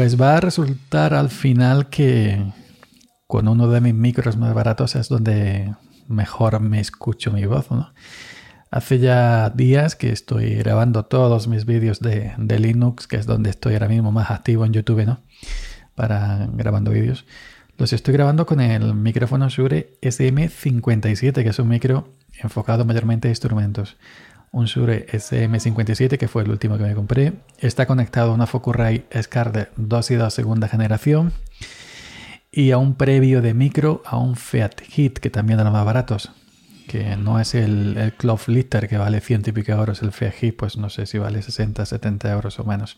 Pues va a resultar al final que con uno de mis micros más baratos es donde mejor me escucho mi voz, ¿no? Hace ya días que estoy grabando todos mis vídeos de, Linux, que es donde estoy ahora mismo más activo en YouTube, ¿no? Para grabando vídeos. Los estoy grabando con el micrófono Shure SM57, que es un micro enfocado mayormente a instrumentos. Un Shure SM57, que fue el último que me compré. Está conectado a una Focusrite Scarlett 2 y 2 segunda generación. Y a un previo de micro, a un Fiat Hit, que también de los más baratos. Que no es el, el Cloth Litter que vale 100 y pico euros. El Fiat Hit, pues no sé si vale 60, 70 euros o menos.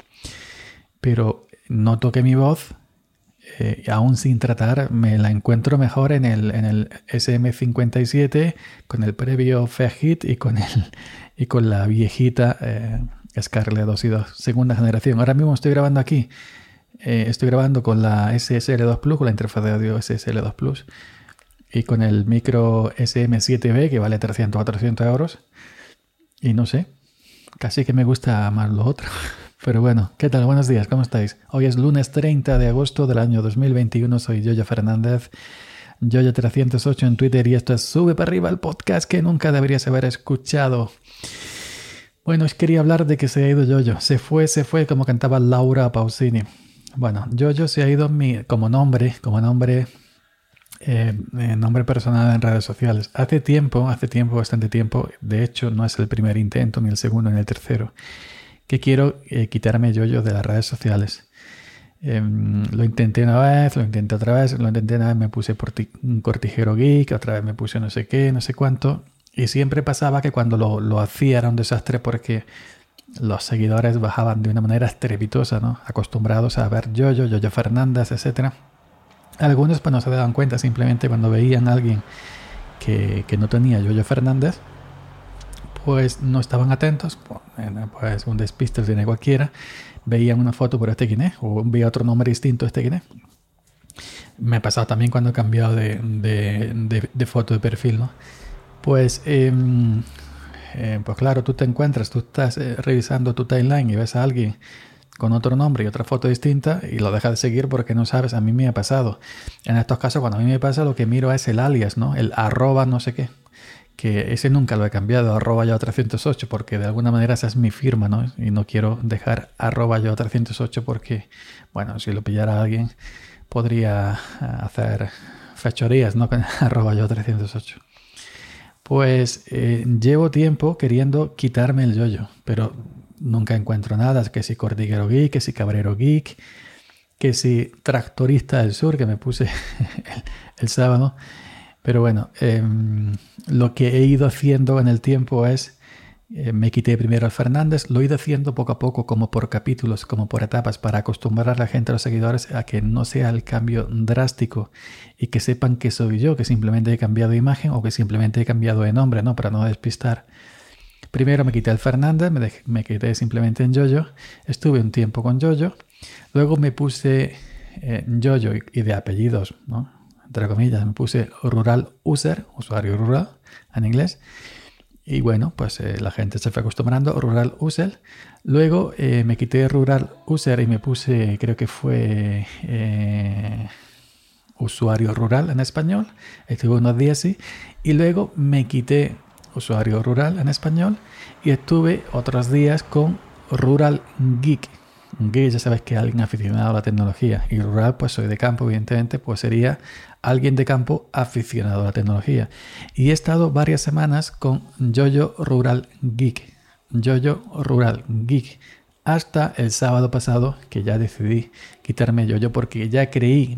Pero noto que mi voz eh, aún sin tratar, me la encuentro mejor en el, en el SM57 con el previo Hit y con, el, y con la viejita eh, Scarlett 2 y 2, segunda generación. Ahora mismo estoy grabando aquí, eh, estoy grabando con la SSL2 Plus, con la interfaz de audio SSL2 Plus y con el micro SM7B que vale 300 o 400 euros. Y no sé, casi que me gusta más lo otro. Pero bueno, ¿qué tal? Buenos días, ¿cómo estáis? Hoy es lunes 30 de agosto del año 2021, soy Yoyo Fernández, Yoyo308 en Twitter y esto es Sube para arriba el podcast que nunca deberías haber escuchado. Bueno, os quería hablar de que se ha ido Yoyo, se fue, se fue, como cantaba Laura Pausini. Bueno, Yoyo se ha ido como nombre, como nombre, eh, nombre personal en redes sociales. Hace tiempo, hace tiempo, bastante tiempo, de hecho no es el primer intento, ni el segundo, ni el tercero que quiero eh, quitarme yo-yo de las redes sociales. Em, lo intenté una vez, lo intenté otra vez, lo intenté una vez, me puse por un cortijero geek, otra vez me puse no sé qué, no sé cuánto. Y siempre pasaba que cuando lo, lo hacía era un desastre porque los seguidores bajaban de una manera estrepitosa. Acostumbrados a ver yo-yo, yo-yo Fernández, etc. Algunos pues no se daban cuenta, simplemente cuando veían a alguien que, que no tenía yo-yo Fernández, pues no estaban atentos, pues un despiste tiene cualquiera, veían una foto por este quién o veía otro nombre distinto este quién Me ha pasado también cuando he cambiado de, de, foto de perfil, ¿no? Pues, em, eh, pues claro, tú te encuentras, tú estás eh, revisando tu timeline y ves a alguien con otro nombre y otra foto distinta y lo dejas de seguir porque no sabes, a mí me ha pasado. En estos casos, cuando a mí me pasa, lo que miro es el alias, ¿no? El arroba no sé qué que ese nunca lo he cambiado, arroba yo 308, porque de alguna manera esa es mi firma, ¿no? Y no quiero dejar arroba yo 308 porque, bueno, si lo pillara alguien, podría eh, hacer fechorías, ¿no? Arroba yo 308. Pues eh, llevo tiempo queriendo quitarme el yoyo, pero nunca encuentro nada, que si Cordiguero Geek, que si Cabrero Geek, que si Tractorista del Sur, que me puse el, el sábado. Pero bueno, em, lo que he ido haciendo en el tiempo es, eh, me quité primero al Fernández, lo he ido haciendo poco a poco, como por capítulos, como por etapas, para acostumbrar a la gente, a los seguidores, a que no sea el cambio drástico y que sepan que soy yo, que simplemente he cambiado de imagen o que simplemente he cambiado de nombre, ¿no? Para no despistar. Primero me quité al Fernández, me, me quedé simplemente en Yoyo, estuve un tiempo con Yoyo, luego me puse eh, Yoyo y de apellidos, ¿no? Entre comillas, me puse rural user, usuario rural en inglés. Y bueno, pues eh, la gente se fue acostumbrando, rural user. Luego eh, me quité rural user y me puse, creo que fue eh, usuario rural en español. Estuve unos días así. Y luego me quité usuario rural en español y estuve otros días con rural geek. Geek ya sabes que alguien aficionado a la tecnología y rural pues soy de campo evidentemente pues sería alguien de campo aficionado a la tecnología. Y he estado varias semanas con Jojo Rural Geek. Jojo Rural Geek. Hasta el sábado pasado que ya decidí quitarme Jojo porque ya creí,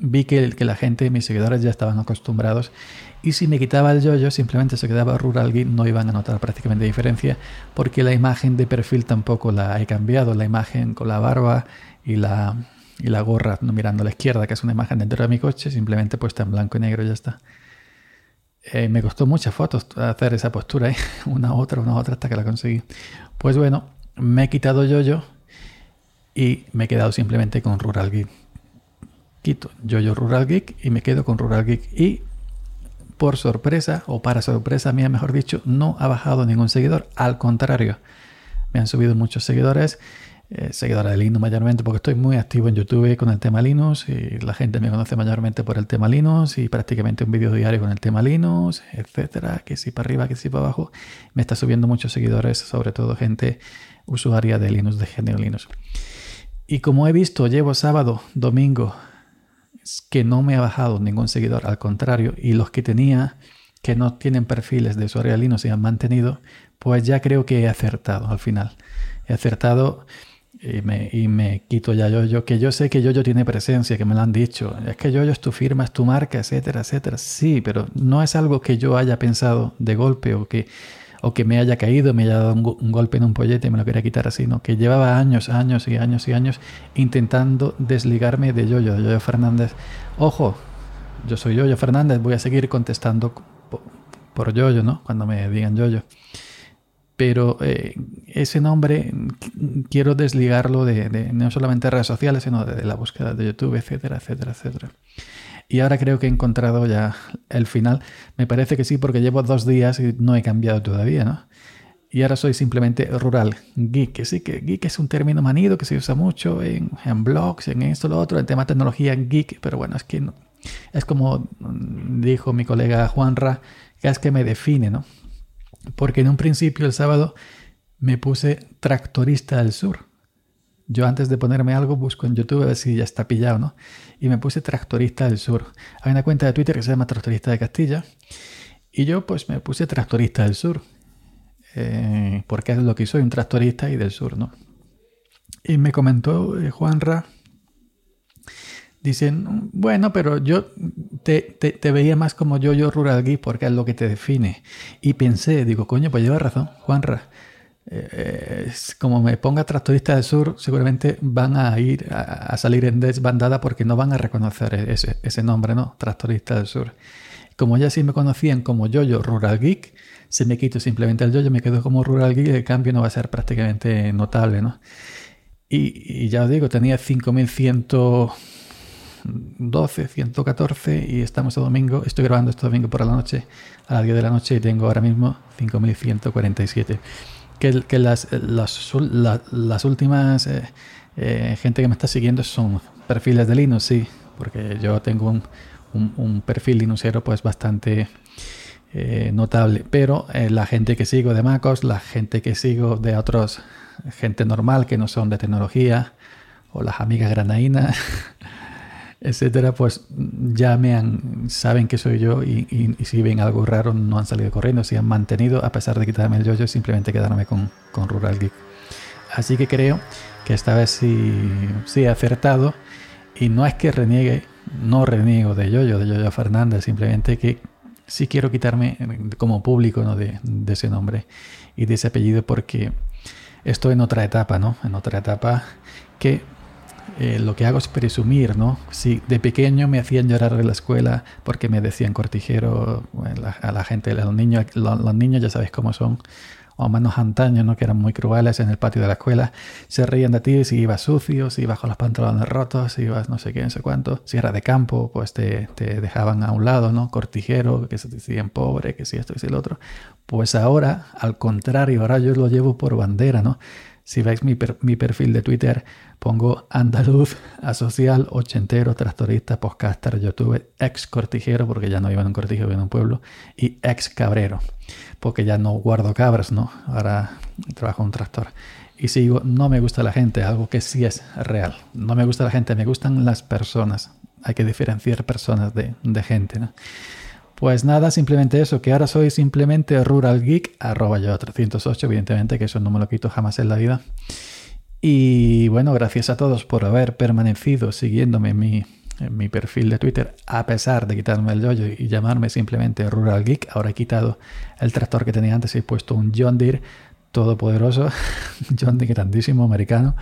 vi que, que la gente, mis seguidores ya estaban acostumbrados y si me quitaba el yoyo, simplemente se quedaba Rural no iban a notar prácticamente diferencia, porque la imagen de perfil tampoco la he cambiado. La imagen con la barba y la, y la gorra mirando a la izquierda, que es una imagen dentro de mi coche, simplemente puesta en blanco y negro ya está. Eh, me costó muchas fotos hacer esa postura, ¿eh? una otra, una otra, hasta que la conseguí. Pues bueno, me he quitado yo-yo y me he quedado simplemente con Rural. Quito yo-yo Rural Geek y me quedo con Rural Geek. Y por sorpresa, o para sorpresa mía, mejor dicho, no ha bajado ningún seguidor. Al contrario, me han subido muchos seguidores eh, de Linux mayormente porque estoy muy activo en YouTube con el tema Linux y la gente me conoce mayormente por el tema Linux y prácticamente un vídeo diario con el tema Linux, etcétera, que si para arriba, que si para abajo. Me está subiendo muchos seguidores, sobre todo gente usuaria de Linux, de género Linux. Y como he visto, llevo sábado, domingo, que no me ha bajado ningún seguidor, al contrario, y los que tenía que no tienen perfiles de usuario Linux y han mantenido, pues ya creo que he acertado al final. He acertado y me, y me quito ya yo que yo sé que Yoyo tiene presencia, que me lo han dicho. Es que Yoyo es tu firma, es tu marca, etcétera, etcétera. Sí, pero no es algo que yo haya pensado de golpe o que, o que me haya caído, me haya dado un, golpe en un pollete y me lo quería quitar así, ¿no? Que llevaba años, años y años y años intentando desligarme de Yoyo, de Yoyo Fernández. Ojo, yo soy Yoyo Fernández, voy a seguir contestando por, Yoyo, ¿no? Cuando me digan Yoyo pero eh, ese nombre quiero desligarlo de, no solamente redes sociales, sino de, la búsqueda de YouTube, etcétera, etcétera, etcétera. Y ahora creo que he encontrado ya el final. Me parece que sí, porque llevo dos días y no he cambiado todavía, ¿no? Y ahora soy simplemente rural geek. Sí, que geek es un término manido que se usa mucho en, blogs, en esto, lo otro, en tema tecnología geek, pero bueno, es que es como dijo mi colega Juanra, que es que me define, ¿no? Porque en un principio el sábado me puse tractorista del sur. Yo antes de ponerme algo busco en YouTube a ver si ya está pillado, ¿no? Y me puse tractorista del sur. Hay una cuenta de Twitter que se llama Tractorista de Castilla. Y yo pues me puse tractorista del sur. Eh, porque es lo que soy, un tractorista y del sur, ¿no? Y me comentó eh, Juanra Dicen, bueno, pero yo te, veía más como yo, yo Rural Geek, porque es lo que te define. Y pensé, digo, coño, pues lleva razón, Juanra. Eh, como me ponga tractorista del sur, seguramente van a ir a, salir en desbandada porque no van a reconocer ese, ese, nombre, ¿no? Tractorista del sur. Como ya sí me conocían como yo-yo Rural Geek, se me quito simplemente el yo-yo, me quedo como Rural Geek el cambio no va a ser prácticamente notable, ¿no? Y, ya os digo, tenía 5100 12, 114 y estamos a domingo. Estoy grabando este domingo por la noche, a las 10 de la noche y tengo ahora mismo 5147. Que, las, las, las, últimas eh, eh, gente que me está siguiendo son perfiles de Linux, sí, porque yo tengo un, un, perfil linuxero pues bastante eh, notable. Pero la gente que sigo de MacOS, la gente que sigo de otros, gente normal que no son de tecnología, o las amigas granadinas, etcétera, pues ya me han, saben que soy yo y, si ven algo raro no han salido corriendo, si han mantenido, a pesar de quitarme el yo-yo, simplemente quedarme con, con Rural Geek. Así que creo que esta vez sí, sí he acertado y no es que reniegue, no reniego de yo-yo, de yo-yo Fernández, simplemente que sí quiero quitarme como público ¿no? de, de ese nombre y de ese apellido porque estoy en otra etapa, ¿no? En otra etapa que eh, lo que hago es presumir, ¿no? Si de pequeño me hacían llorar en la escuela porque me decían cortijero a la gente, los niños, los, niños ya sabéis cómo son, o menos antaño, ¿no? Que eran muy crueles en el patio de la escuela, se reían de ti si ibas sucio, si ibas con los pantalones rotos, si ibas no sé qué, no sé cuánto, si era de campo, pues te, dejaban a un lado, ¿no? Cortijero, que se decían pobre, que si esto, y si el otro. Pues ahora, al contrario, ahora yo lo llevo por bandera, ¿no? Si veis mi, mi perfil de Twitter, pongo andaluz, asocial, ochentero, tractorista, podcaster, youtuber, ex cortijero, porque ya no vivo en un cortijo, vivo en un pueblo, y ex cabrero, porque ya no guardo cabras, ¿no? Ahora trabajo en un tractor. Y sigo, no me gusta la gente, algo que sí es real. No me gusta la gente, me gustan las personas. Hay que diferenciar personas de, de gente, ¿no? Pues nada, simplemente eso, que ahora soy simplemente Rural Geek, arroba yo 308, evidentemente que eso no me lo quito jamás en la vida. Y bueno, gracias a todos por haber permanecido siguiéndome en mi, en mi perfil de Twitter, a pesar de quitarme el yoyo y llamarme simplemente Rural Geek. Ahora he quitado el tractor que tenía antes y he puesto un John Deere todopoderoso, John Deere grandísimo, americano.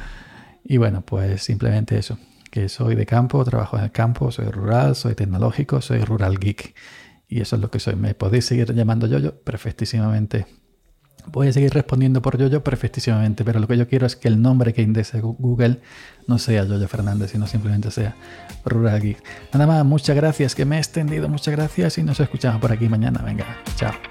Y bueno, pues simplemente eso, que soy de campo, trabajo en el campo, soy rural, soy tecnológico, soy Rural Geek. Y eso es lo que soy. Me podéis seguir llamando Yoyo perfectísimamente. Voy a seguir respondiendo por Yoyo perfectísimamente, pero lo que yo quiero es que el nombre que indexe Google no sea Yoyo Fernández, sino simplemente sea Rural Geek. Nada más, muchas gracias, que me he extendido, muchas gracias y nos escuchamos por aquí mañana. Venga, chao.